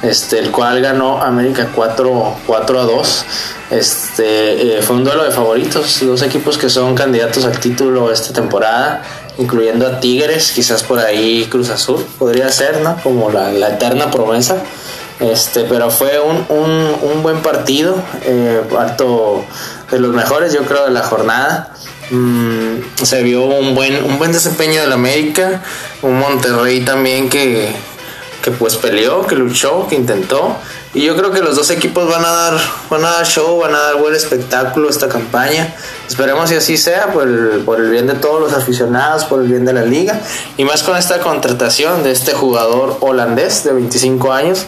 este, el cual ganó América 4, 4 a 2. Este eh, fue un duelo de favoritos, dos equipos que son candidatos al título esta temporada, incluyendo a Tigres, quizás por ahí Cruz Azul, podría ser, ¿no? Como la, eterna promesa. Este, pero fue un, un, un buen partido, eh, harto de los mejores, yo creo, de la jornada. Mm, se vio un buen, un buen desempeño del América, un Monterrey también que, que pues peleó, que luchó, que intentó. Y yo creo que los dos equipos van a dar, van a dar show, van a dar buen espectáculo esta campaña. Esperemos que así sea por por el bien de todos los aficionados, por el bien de la liga. Y más con esta contratación de este jugador holandés de 25 años.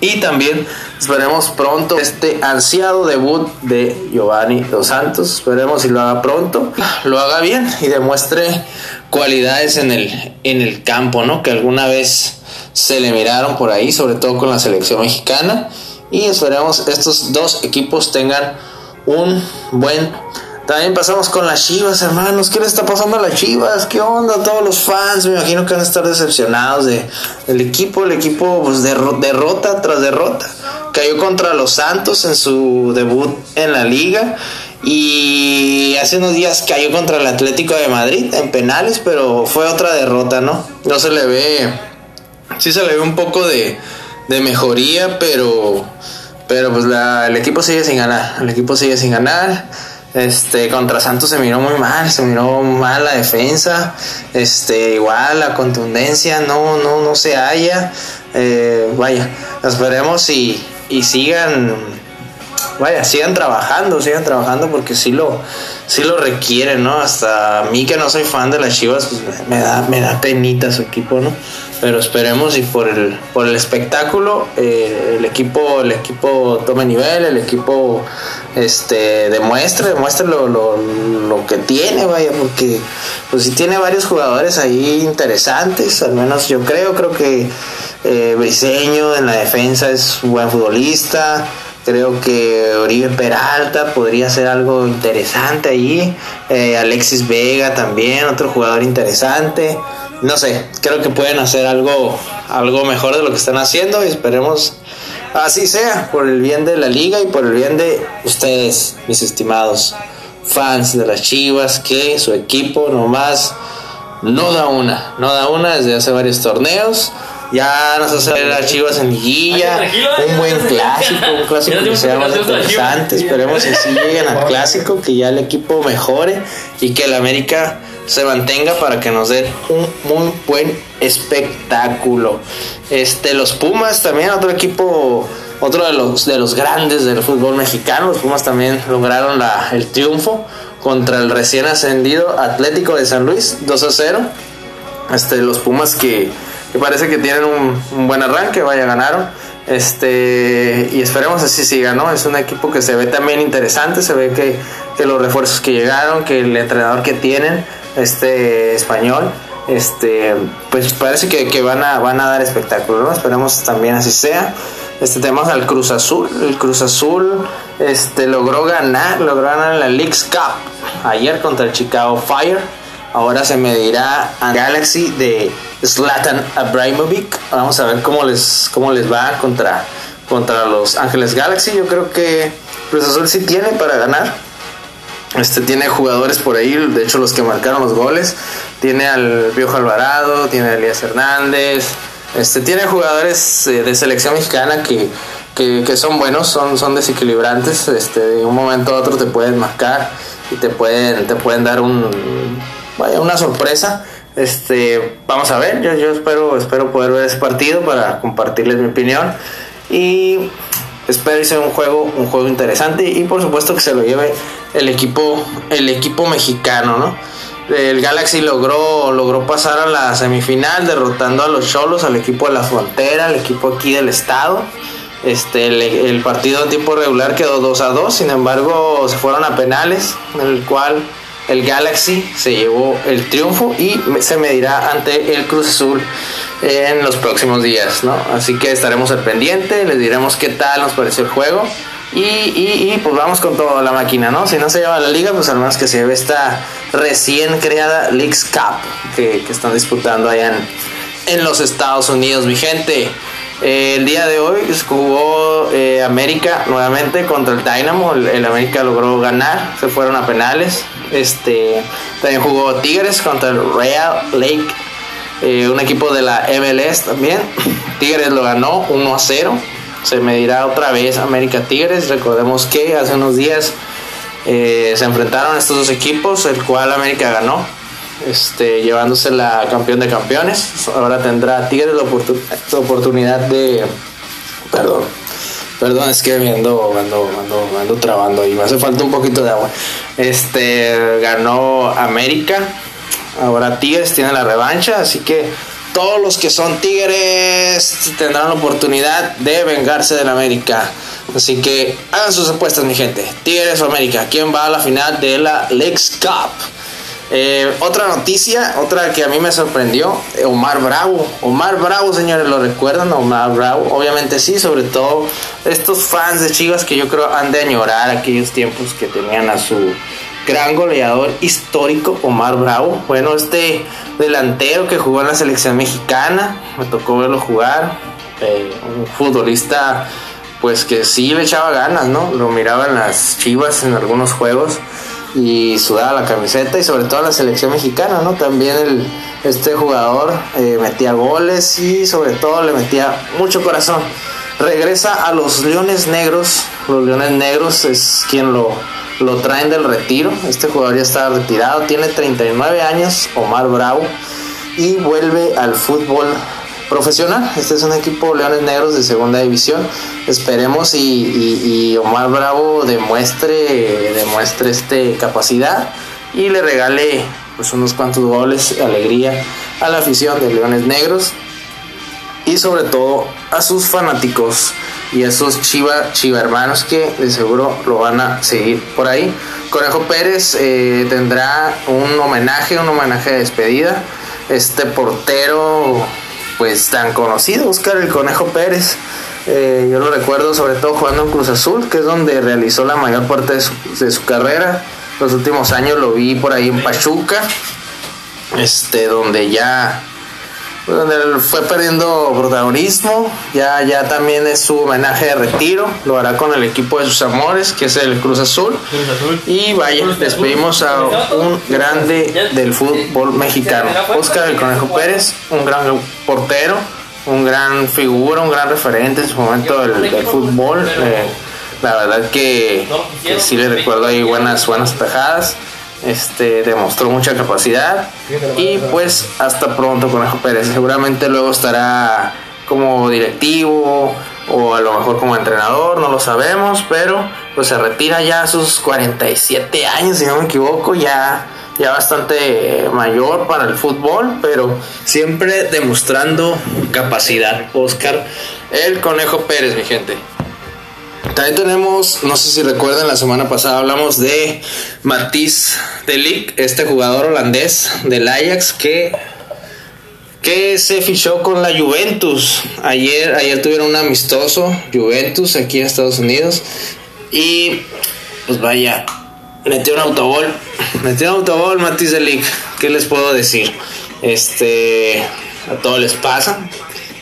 Y también esperemos pronto este ansiado debut de Giovanni Dos Santos. Esperemos si lo haga pronto, lo haga bien y demuestre cualidades en el, en el campo, ¿no? Que alguna vez se le miraron por ahí, sobre todo con la selección mexicana. Y esperemos estos dos equipos tengan un buen también pasamos con las Chivas, hermanos. ¿Qué le está pasando a las Chivas? ¿Qué onda? Todos los fans, me imagino que van a estar decepcionados de, del equipo. El equipo, pues, derro- derrota tras derrota. Cayó contra los Santos en su debut en la liga. Y hace unos días cayó contra el Atlético de Madrid en penales, pero fue otra derrota, ¿no? No se le ve. Sí se le ve un poco de, de mejoría, pero. Pero pues la- el equipo sigue sin ganar. El equipo sigue sin ganar. Este, contra Santos se miró muy mal, se miró mal la defensa. Este, igual la contundencia no, no, no se halla. Eh, vaya, esperemos y, y sigan, vaya, sigan trabajando, sigan trabajando porque sí lo, sí lo requieren, ¿no? Hasta a mí que no soy fan de las Chivas, pues me da, me da penita su equipo, ¿no? Pero esperemos y por el por el espectáculo eh, el equipo el equipo tome nivel el equipo este demuestre demuestre lo, lo, lo que tiene vaya porque pues si tiene varios jugadores ahí interesantes al menos yo creo creo que eh, Briseño en la defensa es un buen futbolista Creo que Oribe Peralta podría ser algo interesante allí. Eh, Alexis Vega también, otro jugador interesante. No sé, creo que pueden hacer algo, algo mejor de lo que están haciendo y esperemos así sea, por el bien de la liga y por el bien de ustedes, mis estimados fans de las Chivas, que su equipo nomás no da una, no da una desde hace varios torneos. Ya nos hace ver a Chivas en liguilla, un buen clásico, un clásico que sea más interesante. Esperemos que sí lleguen al clásico, que ya el equipo mejore y que el América se mantenga para que nos den un muy buen espectáculo. Este, los Pumas también, otro equipo, otro de los de los grandes del fútbol mexicano. Los Pumas también lograron el triunfo contra el recién ascendido Atlético de San Luis, 2 a 0. Este, los Pumas que que parece que tienen un, buen arranque, vaya, ganaron. Este, y esperemos así siga, ¿no? Es un equipo que se ve también interesante, se ve que, que los refuerzos que llegaron, que el entrenador que tienen, este español, este, pues parece que, van, a, van a dar espectáculo, ¿no? Esperemos también así sea. Este, tenemos al Cruz Azul. El Cruz Azul este, logró ganar, logró ganar la League's Cup ayer contra el Chicago Fire. Ahora se medirá a Galaxy de Zlatan Abramovic. Vamos a ver cómo les, cómo les va contra, contra los Ángeles Galaxy. Yo creo que Cruz Azul sí tiene para ganar. Este tiene jugadores por ahí, de hecho los que marcaron los goles. Tiene al Piojo Alvarado, tiene a Elías Hernández. Este tiene jugadores eh, de selección mexicana que, que, son buenos, son, son desequilibrantes. Este, de un momento a otro te pueden marcar y te pueden, te pueden dar un, vaya, una sorpresa. Este, vamos a ver, yo, yo espero, espero poder ver ese partido para compartirles mi opinión. Y sea un juego, un juego interesante y por supuesto que se lo lleve el equipo, el equipo mexicano, ¿no? El Galaxy logró, logró pasar a la semifinal derrotando a los Cholos, al equipo de la frontera, al equipo aquí del estado. Este, el, el partido en tiempo regular quedó 2 a 2, sin embargo se fueron a penales, en el cual el Galaxy se llevó el triunfo y se medirá ante el Cruz Azul en los próximos días, ¿no? Así que estaremos al pendiente, les diremos qué tal nos pareció el juego y, y, pues vamos con toda la máquina, ¿no? Si no se lleva la liga, pues al menos que se lleve esta recién creada Leagues Cup que, están disputando allá en, en los Estados Unidos, mi gente. Eh, el día de hoy jugó eh, América nuevamente contra el Dynamo. El, América logró ganar, se fueron a penales. Este también jugó Tigres contra el Real Lake, eh, un equipo de la MLS también. Tigres lo ganó 1 a 0. Se medirá otra vez América Tigres. Recordemos que hace unos días se enfrentaron estos dos equipos, el cual América ganó este, llevándose la campeón de campeones. Ahora tendrá Tigres la, oportunidad de. Perdón. Perdón, es que me ando, ando, trabando y me hace falta un poquito de agua. Este ganó América. Ahora Tigres tiene la revancha, así que todos los que son Tigres tendrán la oportunidad de vengarse del América. Así que hagan sus apuestas, mi gente. Tigres o América, ¿quién va a la final de la Lex Cup? Eh, otra noticia, otra que a mí me sorprendió, Omar Bravo. Omar Bravo, señores, ¿lo recuerdan? Omar Bravo, obviamente sí, sobre todo estos fans de Chivas que yo creo han de añorar aquellos tiempos que tenían a su gran goleador histórico, Omar Bravo. Bueno, este delantero que jugó en la selección mexicana, me tocó verlo jugar, eh, un futbolista pues que sí le echaba ganas, ¿no? Lo miraban las Chivas en algunos juegos y sudaba la camiseta y sobre todo la selección mexicana, ¿no? También este jugador eh, metía goles y sobre todo le metía mucho corazón. Regresa a los Leones Negros, los Leones Negros es quien lo, lo traen del retiro, este jugador ya está retirado, tiene 39 años, Omar Bravo, y vuelve al fútbol profesional. Este es un equipo Leones Negros de segunda división. Esperemos y, Omar Bravo demuestre, demuestre este capacidad y le regale pues unos cuantos goles, alegría a la afición de Leones Negros. y sobre todo a sus fanáticos y a esos chiva, chiva hermanos que de seguro lo van a seguir por ahí. Conejo Pérez eh, tendrá un homenaje, un homenaje de despedida. Este portero, pues tan conocido, Oscar el Conejo Pérez. Eh, yo lo recuerdo sobre todo jugando en Cruz Azul, que es donde realizó la mayor parte de su, de su carrera. Los últimos años lo vi por ahí en Pachuca, este, donde ya donde fue perdiendo protagonismo. Ya, ya también es su homenaje de retiro. Lo hará con el equipo de sus amores, que es el Cruz Azul. Y vaya, despedimos a un grande del fútbol mexicano. Oscar el Conejo Pérez, un gran portero, un gran figura, un gran referente en su momento del, fútbol. Eh, la verdad que, que sí le recuerdo ahí buenas, buenas tajadas. Este demostró mucha capacidad. Y pues hasta pronto Conejo Pérez. Seguramente luego estará como directivo o a lo mejor como entrenador no lo sabemos pero pues se retira ya a sus 47 años si no me equivoco ya ya bastante mayor para el fútbol pero siempre demostrando capacidad Oscar. El Conejo Pérez mi gente. También tenemos, no sé si recuerdan, la semana pasada hablamos de Matisse Delic, este jugador holandés del Ajax que, que se fichó con la Juventus. Ayer, ayer tuvieron un amistoso Juventus aquí en Estados Unidos. Y pues vaya, metió un autobol, metió un autobol Matisse Delic, ¿qué les puedo decir? Este, a todos les pasa.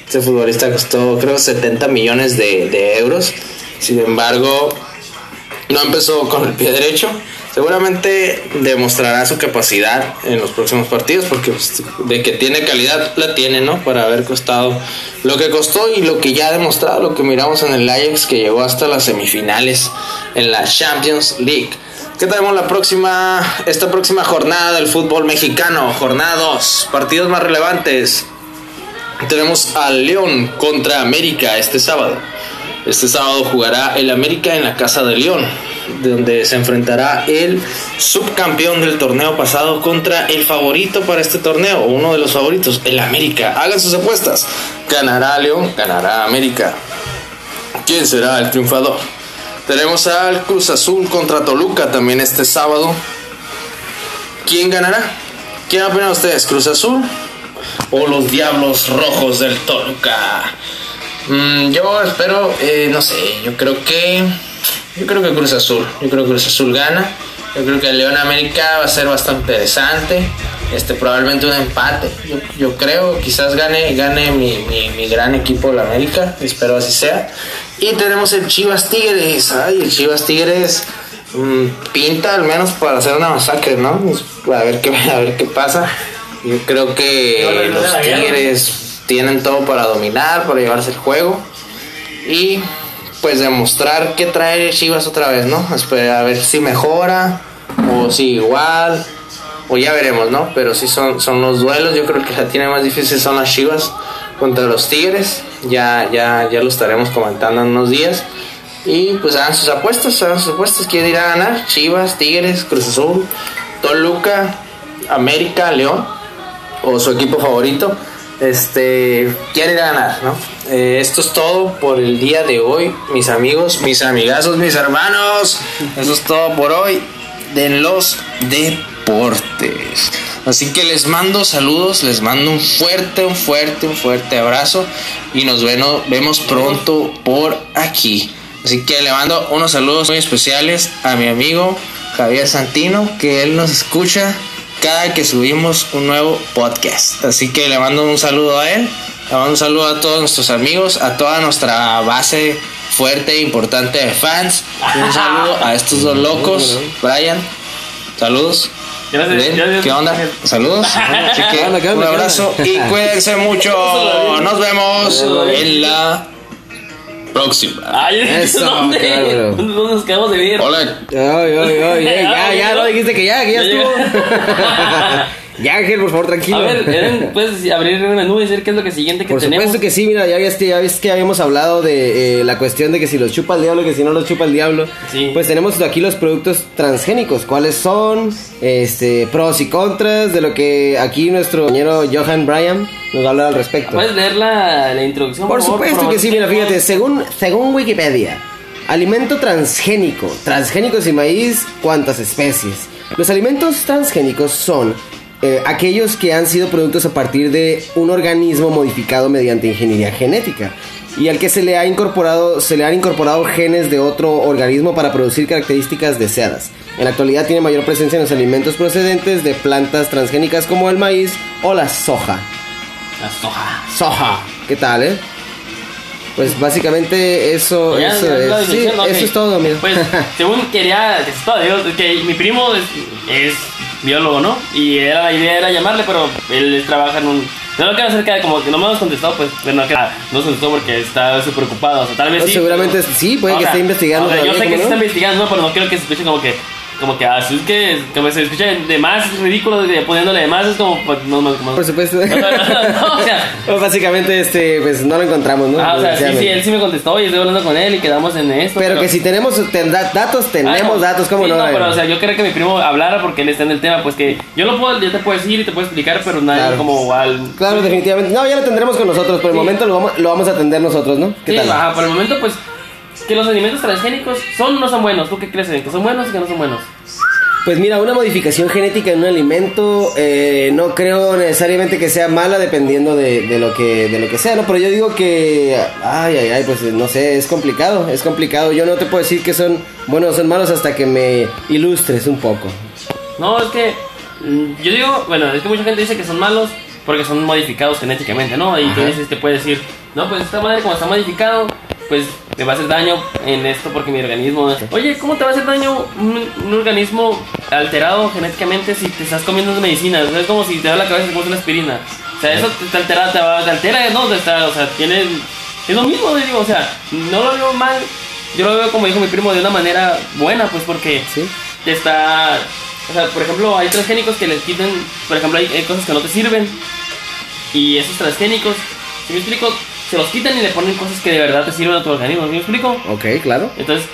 Este futbolista costó creo 70 millones de, de euros. Sin embargo, no empezó con el pie derecho. Seguramente demostrará su capacidad en los próximos partidos porque pues, de que tiene calidad la tiene, ¿no? Para haber costado lo que costó y lo que ya ha demostrado, lo que miramos en el Ajax que llegó hasta las semifinales en la Champions League. ¿Qué tenemos la próxima, esta próxima jornada del fútbol mexicano? Jornada 2, partidos más relevantes. Tenemos al León contra América este sábado. Este sábado jugará el América en la Casa de León, donde se enfrentará el subcampeón del torneo pasado contra el favorito para este torneo, uno de los favoritos, el América. Hagan sus apuestas. Ganará León, ganará América. ¿Quién será el triunfador? Tenemos al Cruz Azul contra Toluca también este sábado. ¿Quién ganará? ¿Quién opinan ustedes? ¿Cruz Azul o los Diablos Rojos del Toluca? Mm, yo espero, eh, no sé, yo creo que. Yo creo que Cruz Azul. Yo creo que Cruz Azul gana. Yo creo que el León América va a ser bastante interesante. Este, probablemente un empate. Yo, yo creo, quizás gane, gane mi, mi, mi gran equipo de la América. Espero así sea. Y tenemos el Chivas Tigres. Ay, el Chivas Tigres mm, pinta al menos para hacer una masacre, ¿no? A ver qué, a ver qué pasa. Yo creo que los Tigres tienen todo para dominar, para llevarse el juego y pues demostrar que trae Chivas otra vez, ¿no? A ver si mejora o si igual o ya veremos, ¿no? Pero sí son, son los duelos, yo creo que la tiene más difícil son las Chivas contra los Tigres, ya, ya, ya lo estaremos comentando en unos días. Y pues hagan sus apuestas, hagan sus apuestas, quién irá a ganar, Chivas, Tigres, Cruz Azul, Toluca, América, León, o su equipo favorito este quiere ganar, ¿no? Eh, esto es todo por el día de hoy, mis amigos, mis amigazos, mis hermanos. Eso es todo por hoy de los deportes. Así que les mando saludos, les mando un fuerte, un fuerte, un fuerte abrazo y nos vemos pronto por aquí. Así que le mando unos saludos muy especiales a mi amigo Javier Santino, que él nos escucha cada que subimos un nuevo podcast. Así que le mando un saludo a él, le mando un saludo a todos nuestros amigos, a toda nuestra base fuerte e importante de fans. Un saludo a estos dos locos, Brian. Saludos. ¿Qué onda? Saludos. Un abrazo y cuídense mucho. Nos vemos en la próxima. Ay, Eso, ¿dónde? claro. ¿Dónde nos quedamos de ver? Hola. Ay, ay, ay, ay, ya, ya, no dijiste que ya, que ya estuvo. Ya, Ángel, por favor, tranquilo. A ver, Eren, puedes abrir el menú y decir qué es lo que siguiente que Por tenemos. supuesto que sí, mira, ya ves que, ya ves que habíamos hablado de eh, la cuestión de que si los chupa el diablo, que si no los chupa el diablo. Sí. Pues tenemos aquí los productos transgénicos. ¿Cuáles son? Este, pros y contras de lo que aquí nuestro compañero Johan Bryan nos va a hablar al respecto. ¿Puedes leer la, la introducción? Por favor? supuesto que sí, mira, fíjate, según, según Wikipedia, alimento transgénico, transgénicos y maíz, ¿cuántas especies? Los alimentos transgénicos son eh, aquellos que han sido productos a partir de un organismo modificado mediante ingeniería genética y al que se le ha incorporado se le han incorporado genes de otro organismo para producir características deseadas. En la actualidad tiene mayor presencia en los alimentos procedentes de plantas transgénicas como el maíz o la soja. La soja. Soja. ¿Qué tal, eh? Pues básicamente eso, Ya, eso ya es. Sí, eso es todo, amigo. Pues, según quería, que mi primo es, es biólogo, ¿no? Y era, la idea era llamarle, pero él trabaja en un... No lo quiero hacer que como que no me hemos contestado, pues, pero no, que- no nos contestó porque está súper ocupado, o sea, tal vez No, sí. seguramente pero- sí, puede o que esté investigando o sea, yo sé que ¿cómo sí no? está investigando, ¿no? Pero no quiero que se escuche como que... Como que así es que como se escucha de más es ridículo de- poniéndole de más es como pues, no, no, como- Por supuesto. No, no, no, o sea, Pues básicamente, este, pues no lo encontramos, ¿no? Ah, o sea, sí, sí, él sí me contestó y estoy hablando con él y quedamos en esto. Pero que si tenemos ten- da- datos, tenemos Ah, no. datos, ¿cómo Sí, no? pero o sea, yo quería que mi primo hablara porque él está en el tema, pues que yo lo puedo, yo te puedo decir y te puedo explicar, pero nadie Claro. como al... Claro, definitivamente. No, ya lo tendremos con nosotros. Por el Sí. momento lo vamos, lo vamos a atender nosotros, ¿no? ¿Qué Sí, tal? ajá, por el momento, pues, que los alimentos transgénicos son o no son buenos. ¿Tú qué crees? ¿Que son buenos o que no son buenos? Pues mira, una modificación genética en un alimento eh, no creo necesariamente que sea mala dependiendo de, de lo que de lo que sea, ¿no? Pero yo digo que, ay, ay, ay, pues no sé, es complicado, es complicado. Yo no te puedo decir que son buenos o son malos hasta que me ilustres un poco. No, es que mm, yo digo, bueno, es que mucha gente dice que son malos porque son modificados genéticamente, ¿no? Y tú dices que puede decir, no, pues esta madre como está modificado, pues me va a hacer daño en esto porque mi organismo... Oye, ¿cómo te va a hacer daño un, un organismo alterado genéticamente si te estás comiendo medicina? O sea, es como si te da la cabeza y te comes una aspirina. O sea, eso te, te altera, te, va- te altera, ¿no? Te está, o sea, tiene... Es lo mismo, digo, o sea, no lo veo mal. Yo lo veo como dijo mi primo de una manera buena, pues porque ¿Sí? te está. O sea, por ejemplo, hay transgénicos que les quitan. Por ejemplo, hay, hay cosas que no te sirven. Y esos transgénicos, si me explico, se los quitan y le ponen cosas que de verdad te sirven a tu organismo. ¿Sí me explico? Ok, claro. Entonces,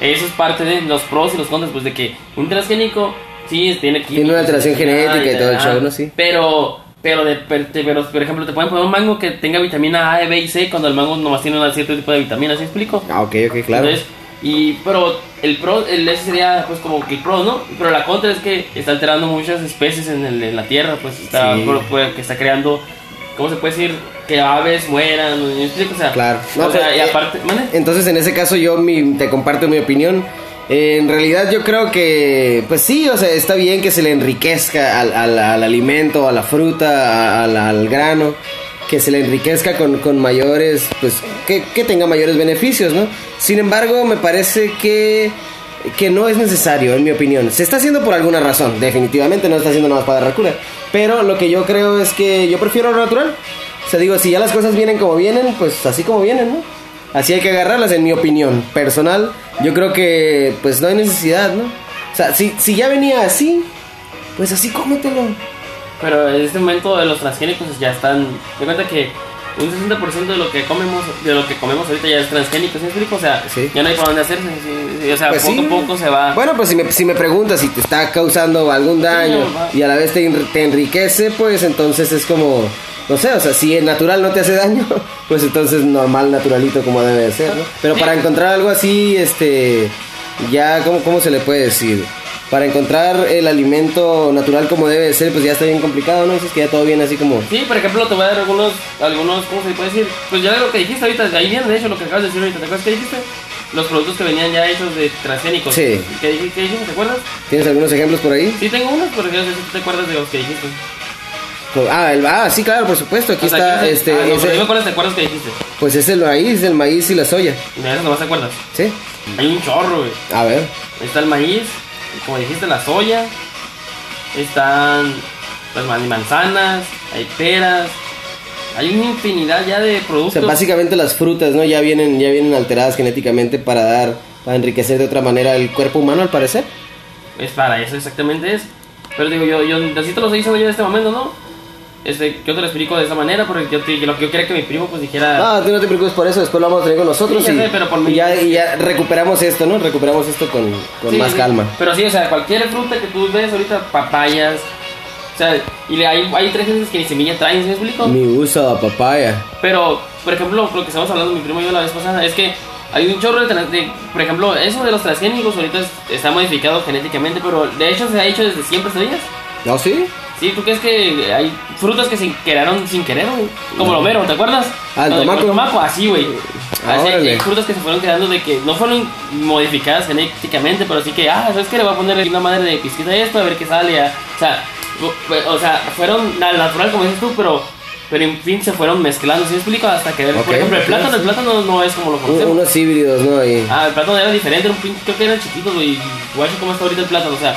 eso es parte de los pros y los contras. Pues de que un transgénico, sí, tiene Tiene una alteración genética y todo el show, ¿no? Sí. Pero. Pero, de, pero, por ejemplo, te pueden poner un mango que tenga vitamina A, B y C cuando el mango nomás tiene un cierto tipo de vitaminas, ¿sí me explico? Ah, ok, ok, claro. Entonces, y, pero el pro, el, ese sería pues como que el pro, ¿no? Pero la contra es que está alterando muchas especies en, el- en la tierra, pues está, Sí. que está creando, ¿cómo se puede decir? Que aves mueran. O sea, Claro. o No, sea, pues, y eh, aparte. Entonces, en ese caso, yo mi- te comparto mi opinión. Eh, en realidad, yo creo que, pues sí, o sea, está bien que se le enriquezca al, al- al alimento, a la fruta, al, al grano, que se le enriquezca con, con mayores, pues, que, que tenga mayores beneficios, ¿no? Sin embargo, me parece que, que no es necesario, en mi opinión. Se está haciendo por alguna razón, definitivamente no está haciendo nada más para dar cura. Pero lo que yo creo es que yo prefiero lo natural. O sea, digo, si ya las cosas vienen como vienen, pues así como vienen, ¿no? Así hay que agarrarlas, en mi opinión personal. Yo creo que, pues no hay necesidad, ¿no? O sea, si, si ya venía así, pues así cómetelo. Pero en este momento los transgénicos ya están, de cuenta que un 60% de lo que comemos, de lo que comemos ahorita ya es transgénico, ¿sí explico? O sea, Sí. ya no hay para dónde hacerse, sí, sí, o sea, Pues poco a poco se va. Bueno, pues si me, si me preguntas si te está causando algún daño y a la vez te, enri- te enriquece, pues entonces es como, no sé, o sea, si el natural no te hace daño, pues entonces normal, naturalito como debe de ser, ¿no? Pero para encontrar algo así, este, ya, ¿cómo, cómo se le puede decir? Para encontrar el alimento natural como debe de ser, pues ya está bien complicado, ¿no? Dices que ya todo viene así como... Sí, por ejemplo, te voy a dar algunos, algunos, ¿cómo se puede decir? Pues ya lo que dijiste ahorita, ahí viene de hecho lo que acabas de decir ahorita, ¿te acuerdas que dijiste? Los productos que venían ya hechos de transgénicos. Sí. ¿Qué, dij- qué dijiste? ¿Te acuerdas? ¿Tienes algunos ejemplos por ahí? Sí, tengo unos, pero no sé si te acuerdas de los que dijiste. Ah, el, ah, sí, claro, por supuesto. Aquí O sea, está, ¿qué- este, ah, no, ese- pero dime cuáles te acuerdas que dijiste. pues es el maíz, el maíz y la soya. De eso nomás te acuerdas. ¿Sí? Hay un chorro, güey. A ver. Está el maíz, como dijiste, la soya. Están las man- manzanas, hay peras. Hay una infinidad ya de O productos. sea, básicamente las frutas, ¿no? Ya vienen, ya vienen alteradas genéticamente para dar, para enriquecer de otra manera el cuerpo humano, al parecer. Es para eso exactamente es. Pero digo, yo, yo así te lo estoy diciendo yo en este momento, ¿no? Este, yo te lo explico de esa manera porque yo, te, lo que yo quería que mi primo pues dijera... No, tú no te preocupes por eso, después lo vamos a tener con nosotros Sí, y, sé, pero por y mí- ya, y ya recuperamos esto, ¿no? Recuperamos esto con, con Sí, más sí. calma. Pero sí, o sea, cualquier fruta que tú ves ahorita, papayas, o sea, y le, hay, hay tres gentes que ni semilla traen, ¿sí me explico? Mi uso a papaya. Pero, por ejemplo, lo que estamos hablando mi primo y yo la vez pasada es que hay un chorro de, de- por ejemplo, eso de los transgénicos ahorita es- está modificado genéticamente, pero de hecho se ha hecho desde siempre, ¿sabías? ¿No, sí? Sí, ¿tú crees que hay frutas que se crearon sin querer, güey? Como el Homero, ¿te acuerdas? Ah, el No, tomaco. El tomaco, así, güey. Ah, Así, hay, frutas que se fueron creando de que no fueron modificadas genéticamente, pero sí que, ah, ¿sabes qué? Le voy a poner una madre de pizquita a esto, a ver qué sale. ah. O sea, o, sea, fueron al natural, como dices tú, pero, pero en fin se fueron mezclando, ¿sí me explico? Hasta que, por ejemplo, el plátano, sí. el plátano no es como lo conocemos. unos híbridos, ¿no? Ahí. Ah, el plátano era diferente, era un pin- creo que eran chiquitos, güey. Guacho, ¿cómo está ahorita el plátano? O sea,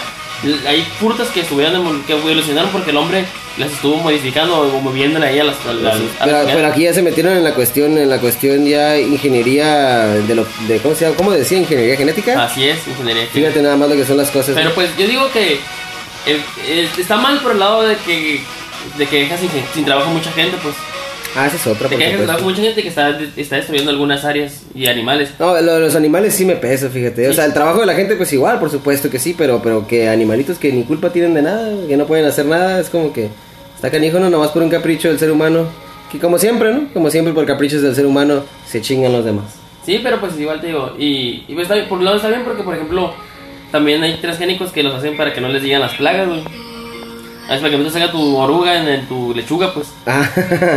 hay frutas que estuvieron que evolucionaron porque el hombre las estuvo modificando o moviéndole ahí a las. a las- a Pero, aquí ya se metieron en la cuestión, en la cuestión ya ingeniería de lo, de cómo se llama, cómo decía ingeniería genética. Así es, ingeniería. Fíjate nada más lo que son las cosas. Pero pues yo digo que está mal por el lado de que de que deja sin, sin trabajo mucha gente, pues. Ah, esa es otra, De por que deja sin trabajo supuesto. mucha gente que está, está destruyendo algunas áreas y animales. No, lo de los animales sí me pesa, fíjate. O Sí. sea, el trabajo de la gente, pues igual, por supuesto que sí, pero, pero que animalitos que ni culpa tienen de nada, que no pueden hacer nada, es como que está canijo, ¿no? Nomás por un capricho del ser humano. Que como siempre, ¿no? Como siempre, por caprichos del ser humano, se chingan los demás. Sí, pero pues igual te digo, y, y pues está bien, por un lado está bien porque, por ejemplo, también hay transgénicos que los hacen para que no les lleguen las plagas, güey. A veces para que no te salga tu oruga en, en tu lechuga, pues. Ah,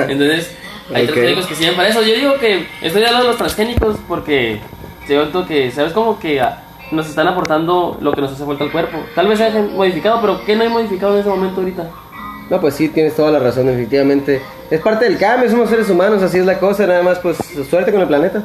Entonces, hay Ok. transgénicos que sirven para eso. Yo digo que estoy al lado de los transgénicos porque siento que, ¿sabes? Como que ah, nos están aportando lo que nos hace falta al cuerpo. Tal vez se hayan modificado, pero ¿qué no hay modificado en ese momento ahorita? no, pues sí, tienes toda la razón, definitivamente. Es parte del cambio, somos seres humanos, así es la cosa, nada más, pues suerte con el planeta.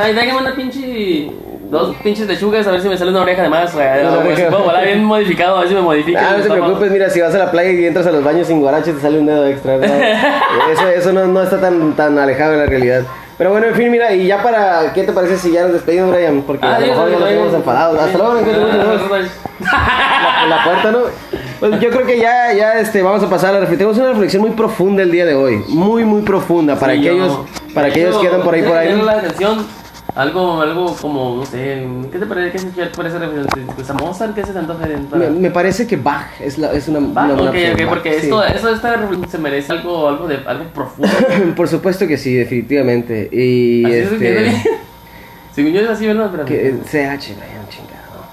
Ay, déjame una pinche. Dos pinches lechugas a ver si me sale una oreja de más. güey. No, pues, puedo volar bien modificado, a ver si me modifica. Ah, no te preocupes, mira, si vas a la playa y entras a los baños sin guarache te sale un dedo extra. ¿no? eso eso no, no está tan, tan alejado de la realidad. Pero bueno, en fin, mira, y ya para, ¿qué te parece si ya nos despedimos, Brian? Porque a lo Adiós, mejor ya nos tenemos enfadados. Hasta luego, ¿en qué te gusta? la, la puerta, ¿no? Pues yo creo que ya, ya este, vamos a pasar a la reflexión. Tenemos una reflexión muy profunda el día de hoy. Muy, muy profunda. Para Sí, aquellos, yo- para aquellos que andan por ahí, por ahí. llama la atención algo, algo como, no sé, ¿qué te parece? ¿Qué parece pues a Mozart? ¿Qué se de Me, me parece que Bach es, la, es una, Va, una buena ok, opción, ok, Bach, porque sí. esto, eso, esta se merece algo, algo, de, algo profundo. Por supuesto que sí, definitivamente. Y Así este. bien. Según yo es así, ¿verdad? Pero, Que, CH, Brian, chingado.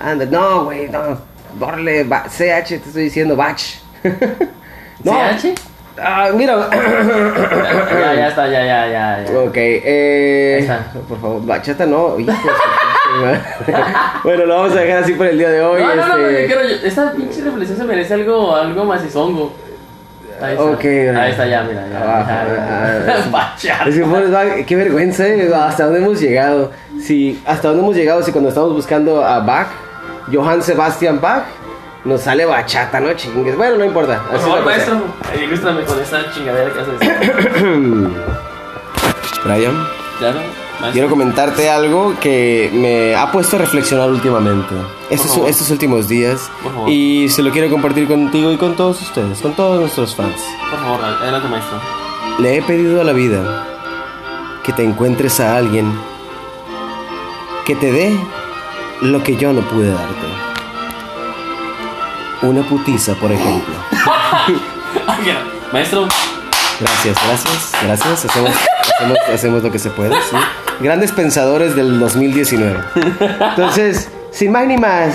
Anda, no, güey, no. Borle, CH, te estoy diciendo, Bach. no. ¿CH? Ah, mira. Ya, ya está, ya, ya, ya. ya. ok, eh. Por favor, bachata no. hijo bueno, lo vamos a dejar así por el día de hoy. No, no, no, este, yo quiero, yo- esta pinche reflexión se merece algo, algo macizongo. Ahí está. Ok, Brian. Ahí está, ya, mira, ya. Abajo, ya, ah, Bachata. Es que, pues, qué vergüenza, eh, hasta dónde hemos llegado. Si, hasta dónde hemos llegado si cuando estamos buscando a Bach, Johann Sebastian Bach, nos sale bachata, ¿no? Chingues. Bueno, no importa. Por favor, maestro, ilústrame con esta chingadera que haces. Brian, Claro, maestro. quiero comentarte algo que me ha puesto a reflexionar últimamente. Estos, estos últimos días. Por favor. Y se lo quiero compartir contigo y con todos ustedes, con todos nuestros fans. Por favor, adelante, maestro. Le he pedido a la vida que te encuentres a alguien que te dé lo que yo no pude darte. Una putiza, por ejemplo. Maestro, Gracias, gracias, gracias. Hacemos, hacemos, hacemos lo que se puede, sí. Grandes pensadores del 2019. Entonces, sin más ni más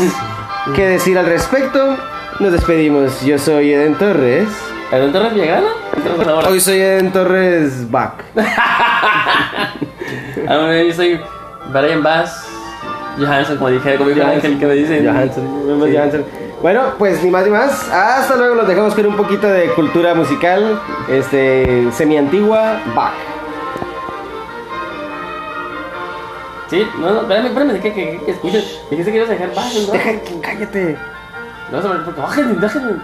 que decir al respecto, nos despedimos. Yo soy Eden Torres. ¿el Torres Villagrana? Hoy soy Eden Torres Bach. Ah, yo soy Brian Bass Johansson, como dije, como Ángel, que me dice. Johansson. Vemos Sí. Johansson. Bueno, pues ni más ni más. Hasta luego. Los dejamos con un poquito de cultura musical. Este, semi-antigua. Bach. Sí, no, no, espérame, espérame, que, que, que escuches. Dijiste que ibas a dejar bajen, ¿no? Deja, cállate. No, porque bajen, bajen.